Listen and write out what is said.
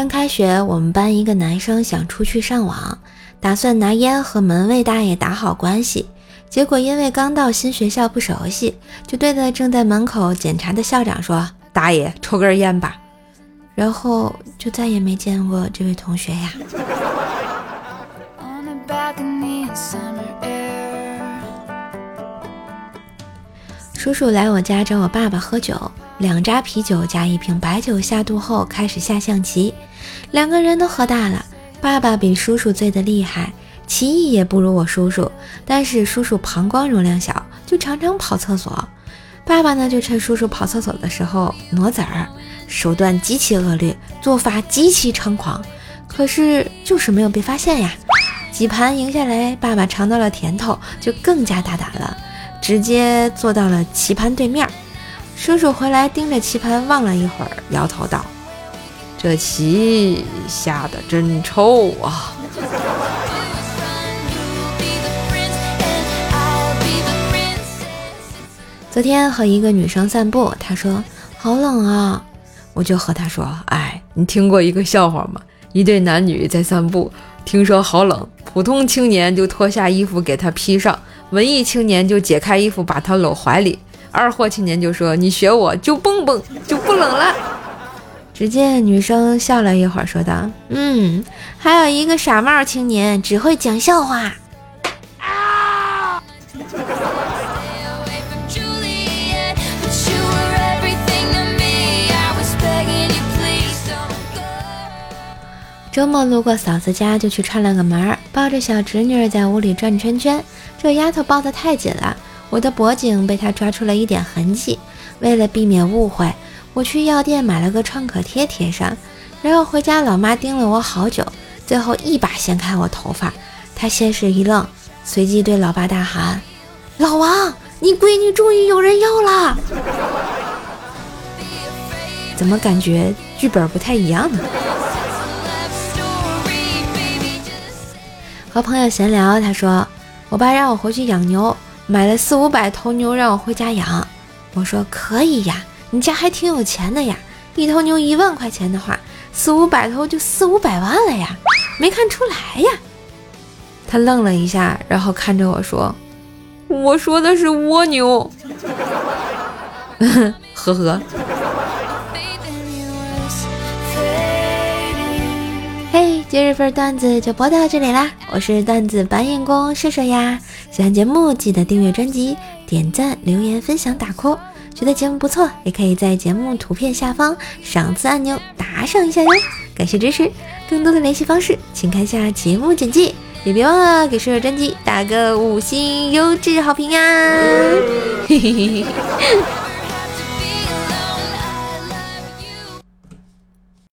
刚开学，我们班一个男生想出去上网，打算拿烟和门卫大爷打好关系。结果因为刚到新学校不熟悉，就对着正在门口检查的校长说：“大爷，抽根烟吧。”然后就再也没见过这位同学呀。叔叔来我家找我爸爸喝酒，两扎啤酒加一瓶白酒下肚后开始下象棋，两个人都喝大了，爸爸比叔叔醉得厉害。棋艺也不如我叔叔，但是叔叔膀胱容量小，就常常跑厕所。爸爸呢，就趁叔叔跑厕所的时候挪子儿，手段极其恶劣，做法极其猖狂，可是就是没有被发现呀。几盘赢下来，爸爸尝到了甜头，就更加大胆了，直接坐到了棋盘对面。叔叔回来盯着棋盘望了一会儿，摇头道：“这棋下的真臭啊！” 昨天和一个女生散步，她说好冷啊，我就和她说：“哎，你听过一个笑话吗？一对男女在散步，听说好冷，普通青年就脱下衣服给他披上，文艺青年就解开衣服把他搂怀里，二货青年就说：你学我就蹦蹦就不冷了。”只见女生笑了一会儿，说道：“嗯，还有一个傻帽青年只会讲笑话。”周末路过嫂子家，就去串了个门儿，抱着小侄女在屋里转圈圈。这丫头抱得太紧了，我的脖颈被她抓出了一点痕迹。为了避免误会，我去药店买了个创可贴贴上。然后回家，老妈盯了我好久，最后一把掀开我头发。她先是一愣，随即对老爸大喊：“老王，你闺女终于有人要了！”怎么感觉剧本不太一样呢？和朋友闲聊，他说：“我爸让我回去养牛，买了四五百头牛让我回家养。”我说：“可以呀，你家还挺有钱的呀。一头牛一万块钱的话，四五百头就四五百万了呀，没看出来呀。”他愣了一下，然后看着我说：“我说的是蜗牛。”呵呵。今日份段子就播到这里啦！我是段子搬运工射手呀。喜欢节目记得订阅专辑、点赞、留言、分享、打 call。觉得节目不错，也可以在节目图片下方赏赐按钮打赏一下哟，感谢支持。更多的联系方式，请看下节目简介，也别忘了给射手专辑打个五星优质好评呀！嘿嘿嘿嘿。